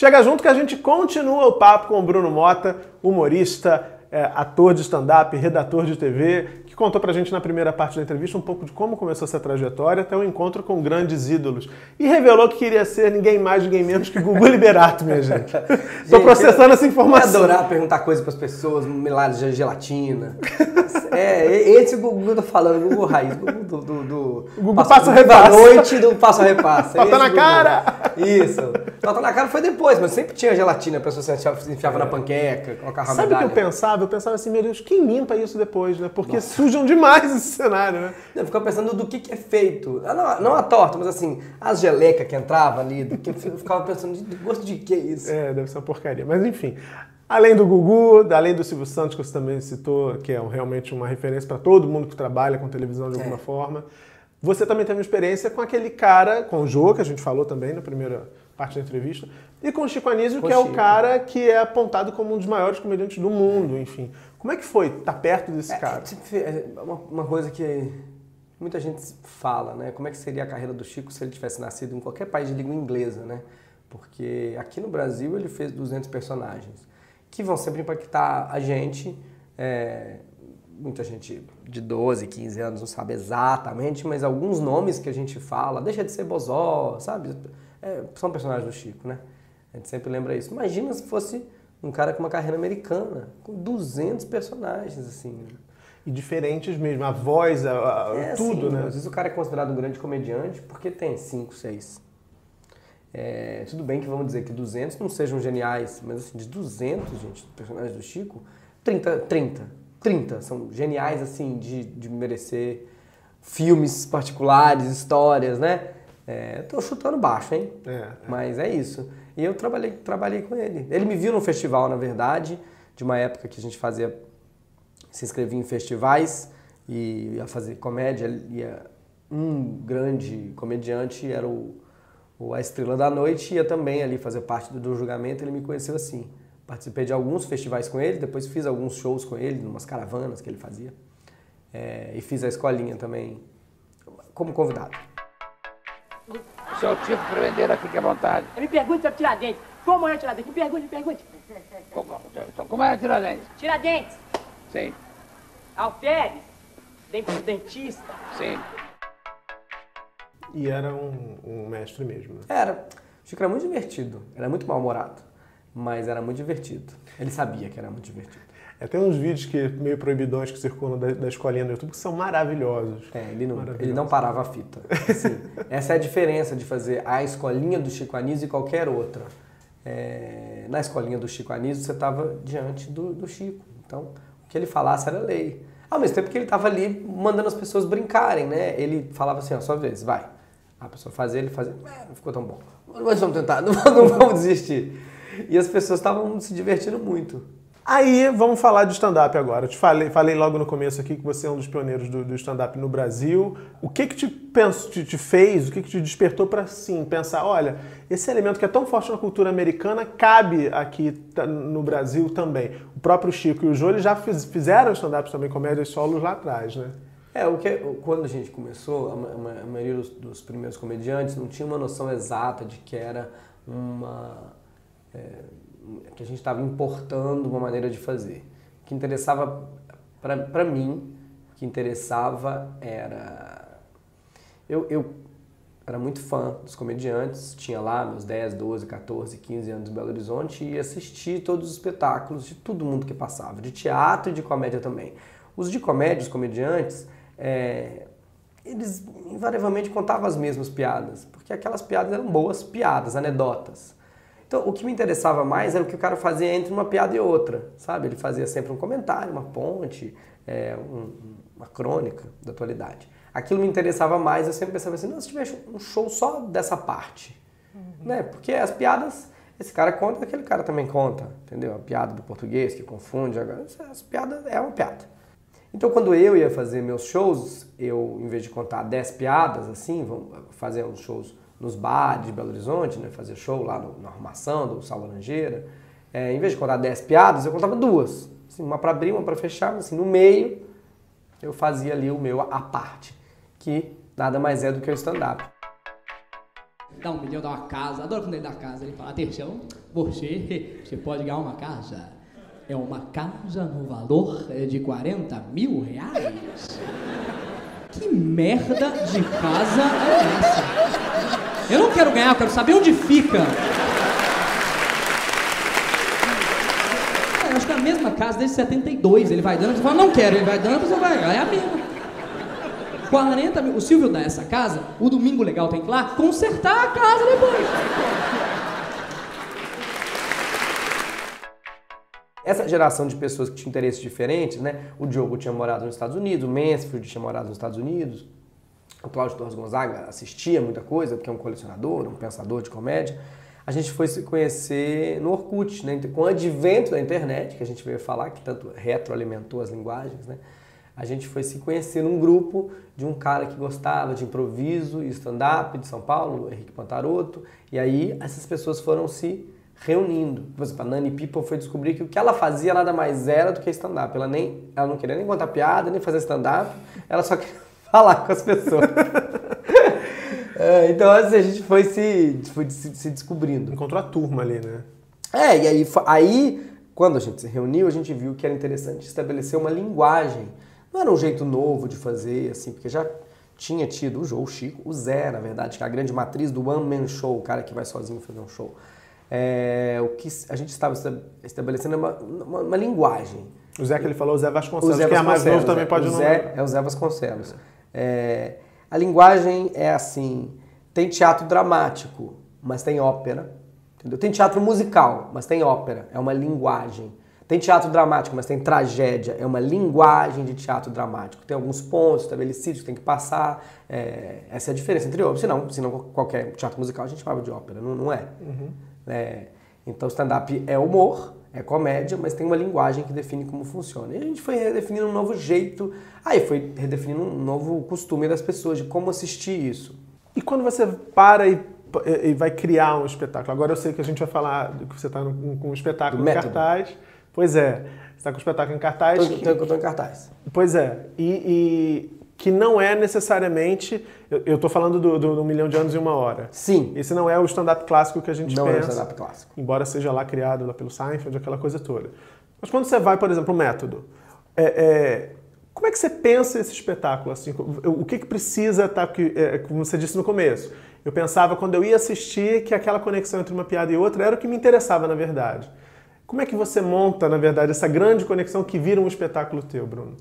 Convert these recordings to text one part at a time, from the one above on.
Chega junto que a gente continua o papo com o Bruno Mota, humorista, é, ator de stand-up, redator de TV, que contou pra gente na primeira parte da entrevista um pouco de como começou essa trajetória até o encontro com grandes ídolos. E revelou que queria ser ninguém mais, ninguém menos que Gugu Liberato, minha gente. Tô processando essa informação. Eu adorar perguntar coisas pras pessoas, milagres de gelatina. é, esse Gugu que eu tô falando, Gugu Raiz, Gugu do... do, do Gugu passa, repassa. noite do passo a repassa. Falta na cara! Isso. Falta na cara foi depois, mas sempre tinha gelatina, a pessoa se enfiava é. na panqueca, colocava Sabe o que eu pensava? Eu pensava assim, meu Deus, quem limpa isso depois, né? Porque Nossa. sujam demais esse cenário, né? Eu ficava pensando do que, que é feito. Ah, não, não a torta, mas assim, as gelecas que entravam ali, do que eu ficava pensando, de gosto de que é isso? É, deve ser uma porcaria. Mas enfim, Além do Gugu, além do Silvio Santos, que você também citou, que é realmente uma referência para todo mundo que trabalha com televisão de alguma é. forma, você também teve uma experiência com aquele cara, com o Jô, que a gente falou também na primeira parte da entrevista, e com o Chico Anísio, que é o cara que é apontado como um dos maiores comediantes do mundo, enfim. Como é que foi estar tá perto desse é, cara? É, é uma, uma coisa que muita gente fala, né? Como é que seria a carreira do Chico se ele tivesse nascido em qualquer país de língua inglesa, né? Porque aqui no Brasil ele fez 200 personagens que vão sempre impactar a gente. É, muita gente de 12, 15 anos não sabe exatamente, mas alguns nomes que a gente fala, deixa de ser Bozó, sabe? É, são personagens do Chico, né? A gente sempre lembra isso. Imagina se fosse um cara com uma carreira americana, com 200 personagens, assim. E diferentes mesmo, a voz, a, a é, tudo, assim, né? Às vezes o cara é considerado um grande comediante porque tem 5, 6 é, tudo bem que vamos dizer que 200 não sejam geniais, mas assim, de 200, gente, personagens do Chico, 30, 30, 30 são geniais, assim, de, de merecer filmes particulares, histórias, né? É, tô chutando baixo, hein? É, é. Mas é isso. E eu trabalhei, trabalhei com ele. Ele me viu no festival, na verdade, de uma época que a gente fazia, se inscrevia em festivais e ia fazer comédia. Ia, um grande comediante era o o A Estrela da Noite ia também ali fazer parte do, do julgamento, ele me conheceu assim. Participei de alguns festivais com ele, depois fiz alguns shows com ele, umas caravanas que ele fazia. É, e fiz a escolinha também como convidado. Seu tipo para vender aqui, que à vontade. Me pergunte sobre Tiradentes. Como é Tiradentes? Me pergunte, me pergunte. Como, como é Tiradentes? Tiradentes. Sim. Alferes. Dentista. Sim. E era um, um mestre mesmo. Né? Era. O Chico era muito divertido. Era muito mal-humorado. Mas era muito divertido. Ele sabia que era muito divertido. É, tem uns vídeos que meio proibidões que circulam da, da escolinha no YouTube que são maravilhosos. É, ele não, ele não parava a fita. Assim, essa é a diferença de fazer a escolinha do Chico Anísio e qualquer outra. É, na escolinha do Chico Anísio, você estava diante do, do Chico. Então, o que ele falasse era lei. Ao mesmo tempo que ele estava ali mandando as pessoas brincarem, né? Ele falava assim, ó, sua vez, vai. A pessoa fazia, ele fazia, é, não ficou tão bom. Mas vamos tentar, não, não vamos desistir. E as pessoas estavam se divertindo muito. Aí, vamos falar de stand-up agora. Eu te falei, falei logo no começo aqui que você é um dos pioneiros do, do stand-up no Brasil. O que que te, penso, te, te fez, o que que te despertou para, sim, pensar, olha, esse elemento que é tão forte na cultura americana cabe aqui no Brasil também. O próprio Chico e o Jô, já fiz, fizeram stand-up também, comédias solos lá atrás, né? É, o que, quando a gente começou, a, a maioria dos, dos, primeiros comediantes não tinha uma noção exata de que era uma. É, que a gente estava importando uma maneira de fazer. O que interessava para mim, o que interessava era. Eu, eu era muito fã dos comediantes, tinha lá meus 10, 12, 14, 15 anos em Belo Horizonte e assistia todos os espetáculos de todo mundo que passava, de teatro e de comédia também. Os de comédia, os comediantes, é, eles invariavelmente contavam as mesmas piadas, porque aquelas piadas eram boas piadas, anedotas. Então, o que me interessava mais era o que o cara fazia entre uma piada e outra, sabe? Ele fazia sempre um comentário, uma ponte, é, um, uma crônica da atualidade. Aquilo me interessava mais, eu sempre pensava assim, não, se tivesse um show só dessa parte, uhum. né? Porque as piadas, esse cara conta, aquele cara também conta, entendeu? A piada do português que confunde, agora, essa piada é uma piada. Então, quando eu ia fazer meus shows, eu, em vez de contar 10 piadas, assim, vamos fazer uns shows nos bares de Belo Horizonte, né, fazer show lá no, na arrumação do Sal Laranjeira, é, em vez de contar 10 piadas, eu contava duas. Assim, uma para abrir, uma para fechar, mas assim, no meio eu fazia ali o meu à parte, que nada mais é do que o stand-up. Dá um milhão, dá uma casa. Adoro quando ele dá casa. Ele fala, atenção, você, você pode ganhar uma casa. É uma casa no valor de 40 mil reais. Que merda de casa é essa? Eu não quero ganhar, eu quero saber onde fica. É, Eu acho que é a mesma casa desde 72. Ele vai dando, você fala, não quero. Ele vai dando, você vai, é a mesma. 40 mil. O Silvio dá essa casa, o domingo legal tem que ir lá consertar a casa depois. Essa geração de pessoas que tinham interesses diferentes, né? O Diogo tinha morado nos Estados Unidos, o Mansfield tinha morado nos Estados Unidos, o Cláudio Torres Gonzaga assistia muita coisa, porque é um colecionador, um pensador de comédia. A gente foi se conhecer no Orkut, né? Com o advento da internet, que a gente veio falar, que tanto retroalimentou as linguagens, né? A gente foi se conhecer num grupo de um cara que gostava de improviso e stand-up de São Paulo, Henrique Pantaroto, e aí essas pessoas foram se reunindo. Por exemplo, a Nani People foi descobrir que o que ela fazia nada mais era do que stand-up. Ela, nem, ela não queria nem contar piada, nem fazer stand-up, ela só queria falar com as pessoas. É, então, assim, a gente foi se, foi se, se descobrindo. Encontrou a turma ali, né? É, e aí, aí, quando a gente se reuniu, a gente viu que era interessante estabelecer uma linguagem. Não era um jeito novo de fazer, assim, porque já tinha tido o João Chico, o Zé, na verdade, que é a grande matriz do One Man Show, o cara que vai sozinho fazer um show. É, o que a gente estava esta- estabelecendo é uma, uma, uma linguagem. O Zé que ele falou, o Zé Vasconcelos, O Zé que é mais novo Vasconcelos, também é. pode o não Zé, É o Zé Vasconcelos. É, a linguagem é assim: tem teatro dramático, mas tem ópera. Entendeu? Tem teatro musical, mas tem ópera. É uma linguagem. Tem teatro dramático, mas tem tragédia. É uma linguagem de teatro dramático. Tem alguns pontos estabelecidos que tem que passar. É, essa é a diferença entre outros. Senão, senão qualquer teatro musical a gente chamava de ópera. Não, não é. É, então, stand-up é humor, é comédia, mas tem uma linguagem que define como funciona. E a gente foi redefinindo um novo jeito, aí foi redefinindo um novo costume das pessoas de como assistir isso. E quando você para e, e vai criar um espetáculo? Agora eu sei que a gente vai falar do que você está com um espetáculo em cartaz. Pois é, você está com um espetáculo em cartaz. Que- tô em cartaz. Pois é, e, e que não é necessariamente. Eu, tô falando do, do, do Milhão de Anos e Uma Hora. Sim, Esse não é o stand-up clássico que a gente não é um pensa. stand-up clássico. embora seja lá criado lá pelo Seinfeld, aquela coisa toda. Mas quando você vai, por exemplo, o método, é, é, como é que você pensa esse espetáculo? Assim, o que, que precisa estar, que, é, como você disse no começo, eu pensava quando eu ia assistir que aquela conexão entre uma piada e outra era o que me interessava na verdade. Como é que você monta, na verdade, essa grande conexão que vira um espetáculo teu, Bruno?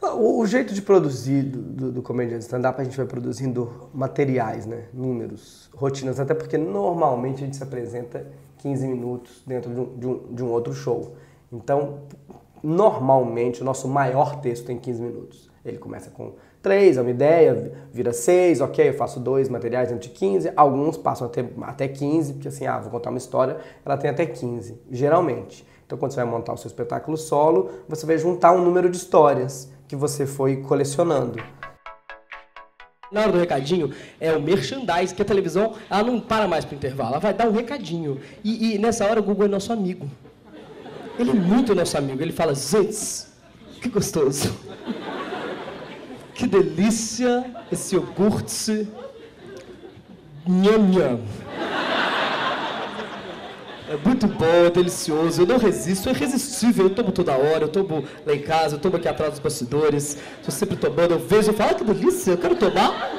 O, o jeito de produzir do, do, do comediante stand-up, a gente vai produzindo materiais, né? números, rotinas, até porque normalmente a gente se apresenta 15 minutos dentro de um, de um, de um outro show. Então, normalmente, o nosso maior texto tem 15 minutos. Ele começa com 3, é uma ideia, vira 6, ok, eu faço dois materiais dentro de 15, alguns passam até, até 15, porque assim, ah, vou contar uma história, ela tem até 15, geralmente. Então, quando você vai montar o seu espetáculo solo, você vai juntar um número de histórias que você foi colecionando. Na hora do recadinho, é o merchandise, que a televisão ela não para mais pro intervalo, ela vai dar um recadinho. E, e nessa hora o Google é nosso amigo. Ele é muito nosso amigo. Ele fala, Zitz, que gostoso. Que delícia esse iogurte. Nham, nham. É muito bom, é delicioso, eu não resisto, é irresistível, eu tomo toda hora, eu tomo lá em casa, eu tomo aqui atrás dos bastidores, estou sempre tomando, eu vejo, eu falo, ah, que delícia, eu quero tomar.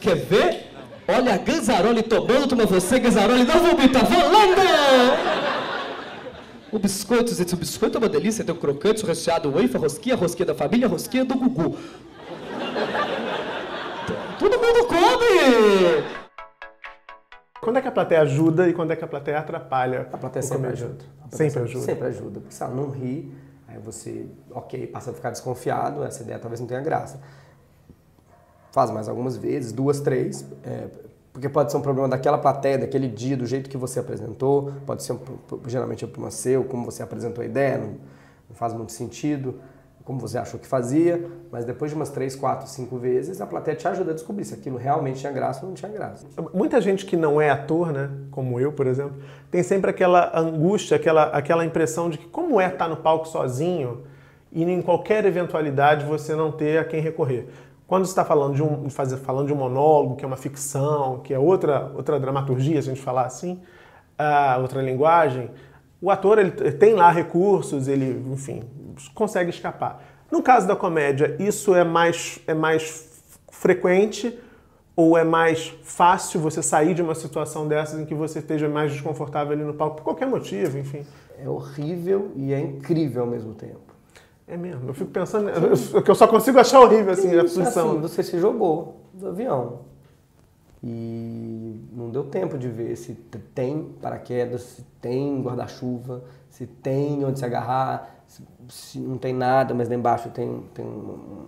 Quer ver? Olha a Ganzaroli tomando, toma você, Ganzaroli, não vomita, volando! O biscoito, gente, o biscoito é uma delícia, tem o crocante, o recheado, o wafer, rosquinha, rosquinha da família, rosquinha do Gugu. Todo mundo come! Quando é que a plateia ajuda e quando é que a plateia atrapalha? A plateia sempre ajuda. A plateia Sempre ajuda. Sempre ajuda, porque se ela não ri, aí você, ok, passa a ficar desconfiado, essa ideia talvez não tenha graça. Faz mais algumas vezes, duas, três, é, porque pode ser um problema daquela plateia, daquele dia, do jeito que você apresentou, pode ser um, geralmente um problema seu, como você apresentou a ideia, não, não faz muito sentido, como você achou que fazia, mas depois de umas três, quatro, cinco vezes, a plateia te ajuda a descobrir se aquilo realmente tinha graça ou não tinha graça. Muita gente que não é ator, né, como eu, por exemplo, tem sempre aquela angústia, aquela, aquela impressão de que como é estar no palco sozinho e em qualquer eventualidade você não ter a quem recorrer. Quando você está falando de um fazer, falando de um monólogo, que é uma ficção, que é outra outra dramaturgia, se a gente falar assim, uh, outra linguagem, o ator ele tem lá recursos, ele, enfim, consegue escapar. No caso da comédia, isso é mais é mais frequente ou é mais fácil você sair de uma situação dessas em que você esteja mais desconfortável ali no palco por qualquer motivo, enfim? É horrível e é incrível ao mesmo tempo. É mesmo, eu fico pensando, eu, eu só consigo achar horrível assim a posição. Assim, você se jogou do avião e não deu tempo de ver se tem paraquedas, se tem guarda-chuva, se tem onde se agarrar, se, se, não tem nada, mas lá embaixo tem, tem um,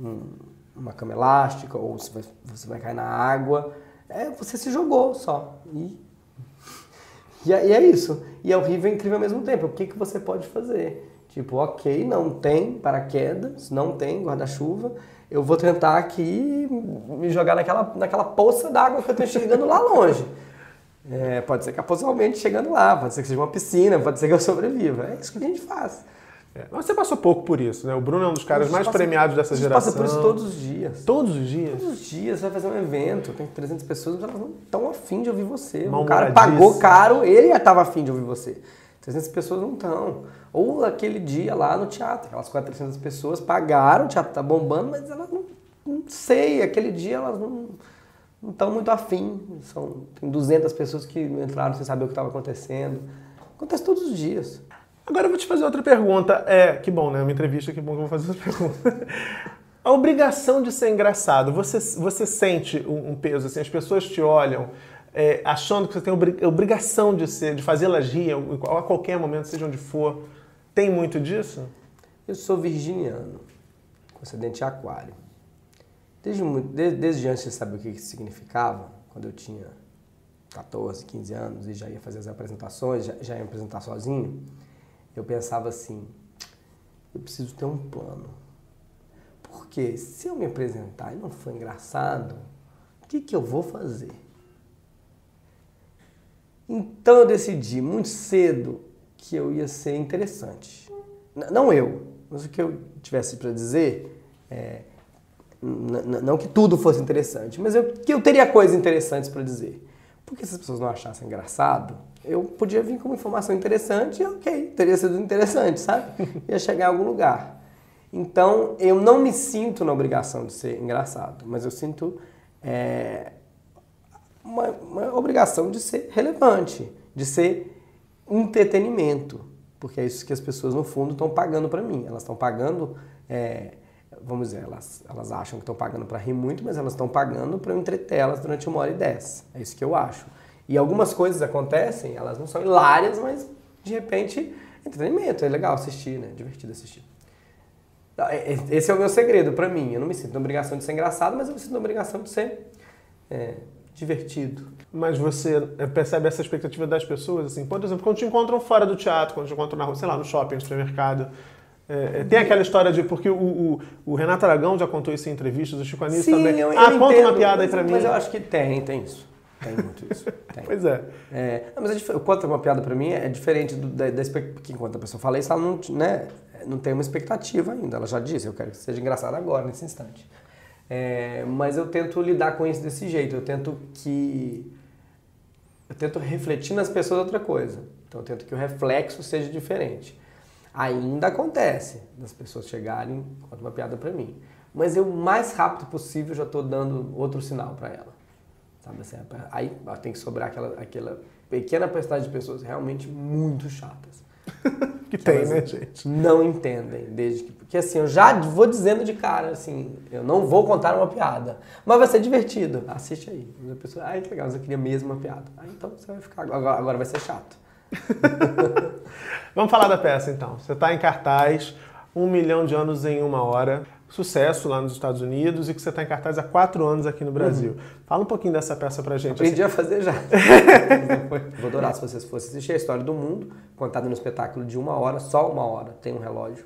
um, uma cama elástica ou se vai, você vai cair na água. É, você se jogou só. E, e, é, e é isso. E é horrível e incrível ao mesmo tempo. O que, que você pode fazer? Tipo, ok, não tem paraquedas, não tem guarda-chuva, eu vou tentar aqui me jogar naquela, naquela poça d'água que eu estou enxergando lá longe. É, pode ser que casualmente chegando lá, pode ser que seja uma piscina, pode ser que eu sobreviva. É isso que a gente faz. É, mas você passou pouco por isso, né? O Bruno é um dos caras mais passa, premiados dessa geração. passa por isso todos os dias. Todos os dias? Todos os dias. Você vai fazer um evento, tem 300 pessoas, elas não estão afim de ouvir você. O cara pagou caro, ele já estava afim de ouvir você. 300 pessoas não estão. Ou aquele dia lá no teatro, aquelas 400 pessoas pagaram, o teatro está bombando, mas elas não, não sei, aquele dia elas não estão muito afim. São, tem 200 pessoas que entraram sem saber o que estava acontecendo. Acontece todos os dias. Agora eu vou te fazer outra pergunta. É, que bom, né? Uma entrevista, que bom que eu vou fazer outra pergunta. A obrigação de ser engraçado, você, você sente um, peso, assim, as pessoas te olham é, achando que você tem obrigação de ser, de fazê-las rir a qualquer momento, seja onde for. Tem muito disso? Eu sou virginiano, com acidente de aquário. Desde, desde, desde antes de saber o que isso significava, quando eu tinha 14, 15 anos e já ia fazer as apresentações, já, já ia apresentar sozinho, eu pensava assim, eu preciso ter um plano. Porque se eu me apresentar e não for engraçado, o que, que eu vou fazer? Então eu decidi muito cedo que eu ia ser interessante. Não eu, mas o que eu tivesse para dizer é, não que tudo fosse interessante, mas eu, que eu teria coisas interessantes para dizer. Porque se as pessoas não achassem engraçado, eu podia vir com uma informação interessante e ok, teria sido interessante, sabe? Ia chegar em algum lugar. Então, eu não me sinto na obrigação de ser engraçado, mas eu sinto é, uma, uma obrigação de ser relevante, de ser entretenimento, porque é isso que as pessoas, no fundo, estão pagando para mim. Elas estão pagando, é, vamos dizer, elas, elas acham que estão pagando para rir muito, mas elas estão pagando para eu entreter durante uma hora e dez. É isso que eu acho. E algumas coisas acontecem, elas não são hilárias, mas de repente, entretenimento, é legal assistir, né? Divertido assistir. É, esse é o meu segredo para mim. Eu não me sinto na obrigação de ser engraçado, mas eu me sinto na obrigação de ser é, divertido. Mas você é, percebe essa expectativa das pessoas, assim, por exemplo, quando te encontram fora do teatro, quando te encontram na rua, sei lá, no shopping, no supermercado, é, é, tem aquela história de. Porque o, o, o, Renato Aragão já contou isso em entrevistas, o Chico Anísio também. Eu, eu ah, conta uma piada aí pra mas mim. Mas eu acho que tem, tem isso. Tem muito isso. Tem. pois é. é não, mas é, conta uma piada pra mim é diferente do, da, da porque enquanto a pessoa fala isso, ela não, né, não tem uma expectativa ainda. Ela já disse, eu quero que seja engraçado agora, nesse instante. É, mas eu tento lidar com isso desse jeito. Eu tento que. Eu tento refletir nas pessoas outra coisa. Então eu tento que o reflexo seja diferente. Ainda acontece das pessoas chegarem com uma piada para mim. Mas eu, o mais rápido possível, já estou dando outro sinal para ela. Sabe assim, aí tem que sobrar aquela, aquela pequena quantidade de pessoas realmente muito chatas. que tem, né, gente? Não entendem, desde que. Porque assim, eu já vou dizendo de cara, assim, eu não vou contar uma piada. Mas vai ser divertido. Assiste aí. A pessoa, ai, que legal, eu queria mesmo uma piada. Ah, então você vai ficar. Agora, agora vai ser chato. Vamos falar da peça então. Você está em cartaz, um milhão de anos em uma hora sucesso lá nos Estados Unidos e que você está em cartaz há quatro anos aqui no Brasil. Uhum. Fala um pouquinho dessa peça pra gente. Aprendi assim. a fazer já. Vou adorar se vocês fossem assistir a história do mundo, contada no espetáculo de uma hora, só uma hora, tem um relógio.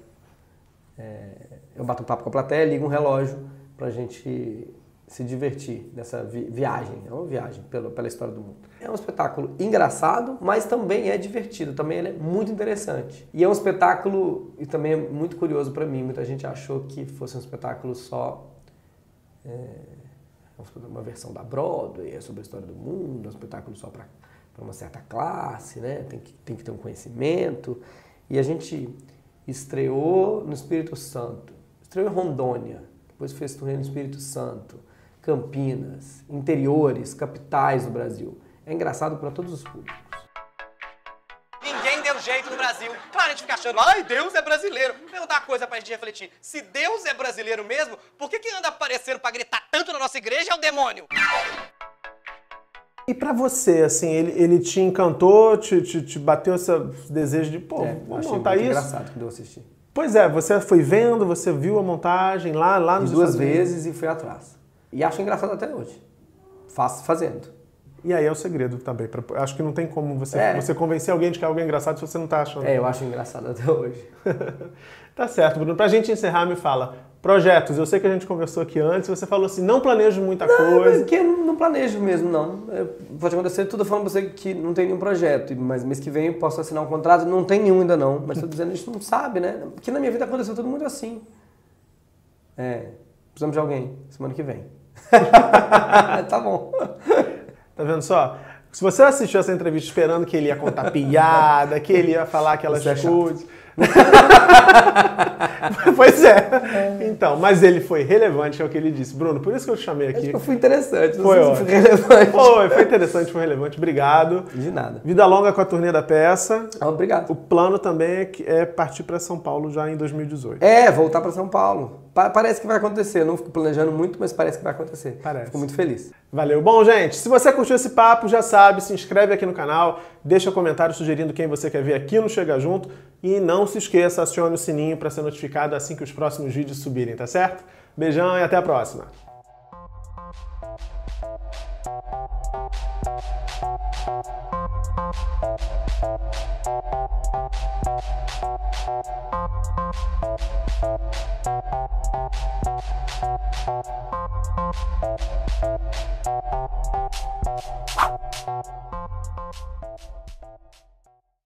É, eu bato um papo com a plateia, ligo um relógio pra gente se divertir nessa vi viagem. É uma viagem pela, pela história do mundo. É um espetáculo engraçado, mas também é divertido. Também é muito interessante. E é um espetáculo, e também é muito curioso para mim, muita gente achou que fosse um espetáculo só é, uma versão da Broadway, é sobre a história do mundo, é um espetáculo só para uma certa classe, né? tem, que, tem que ter um conhecimento. E a gente estreou no Espírito Santo, estreou em Rondônia, depois fez turnê no Espírito Santo, Campinas, interiores, capitais do Brasil. É engraçado para todos os públicos. Ninguém deu jeito no Brasil. Claro, a gente fica achando, ai, Deus é brasileiro. Vou perguntar uma coisa pra gente refletir. Se Deus é brasileiro mesmo, por que, que anda aparecendo pra gritar tanto na nossa igreja é o demônio? E pra você, assim, ele, ele te encantou, te, te, te bateu esse desejo de, pô, É, vamos achei montar isso? engraçado quando eu assisti. Pois é, você foi vendo, você viu a montagem lá, lá nos duas Estados Unidos. vezes e fui atrás. E acho engraçado até hoje. Faço fazendo. E aí é o segredo também. pra- acho que não tem como você, É. você convencer alguém de que é algo engraçado se você não tá achando. É, eu acho engraçado até hoje. Tá certo, Bruno. Pra gente encerrar, me fala. Projetos, eu sei que a gente conversou aqui antes, você falou assim, não planejo muita coisa. Porque eu não planejo mesmo, não. É, Pode acontecer tudo falando pra você que não tem nenhum projeto, mas mês que vem eu posso assinar um contrato, não tem nenhum ainda não. Mas tô dizendo, a gente não sabe, né? Porque na minha vida aconteceu tudo muito assim. É, precisamos de alguém, semana que vem. tá bom. Tá vendo só? Se você assistiu essa entrevista esperando que ele ia contar piada, que ele ia falar aquelas é coisas. pois é. Então, mas ele foi relevante, é o que ele disse. Bruno, por isso que eu te chamei Acho aqui. que eu fui interessante, Foi se fui relevante. Foi, foi interessante, foi relevante. Obrigado. De nada. Vida longa com a turnê da peça. Ah, Obrigado. O plano também é, que- é partir para São Paulo já em 2018. É, voltar pra São Paulo. Pa- parece que vai acontecer. Eu não fico planejando muito, mas parece que vai acontecer. Parece. Fico muito feliz. Valeu. Bom, gente, se você curtiu esse papo, já sabe, se inscreve aqui no canal, deixa comentário sugerindo quem você quer ver aqui no Chega Junto e não se esqueça, acione o sininho para ser notificado assim que os próximos vídeos subirem, tá certo? Beijão e até a próxima!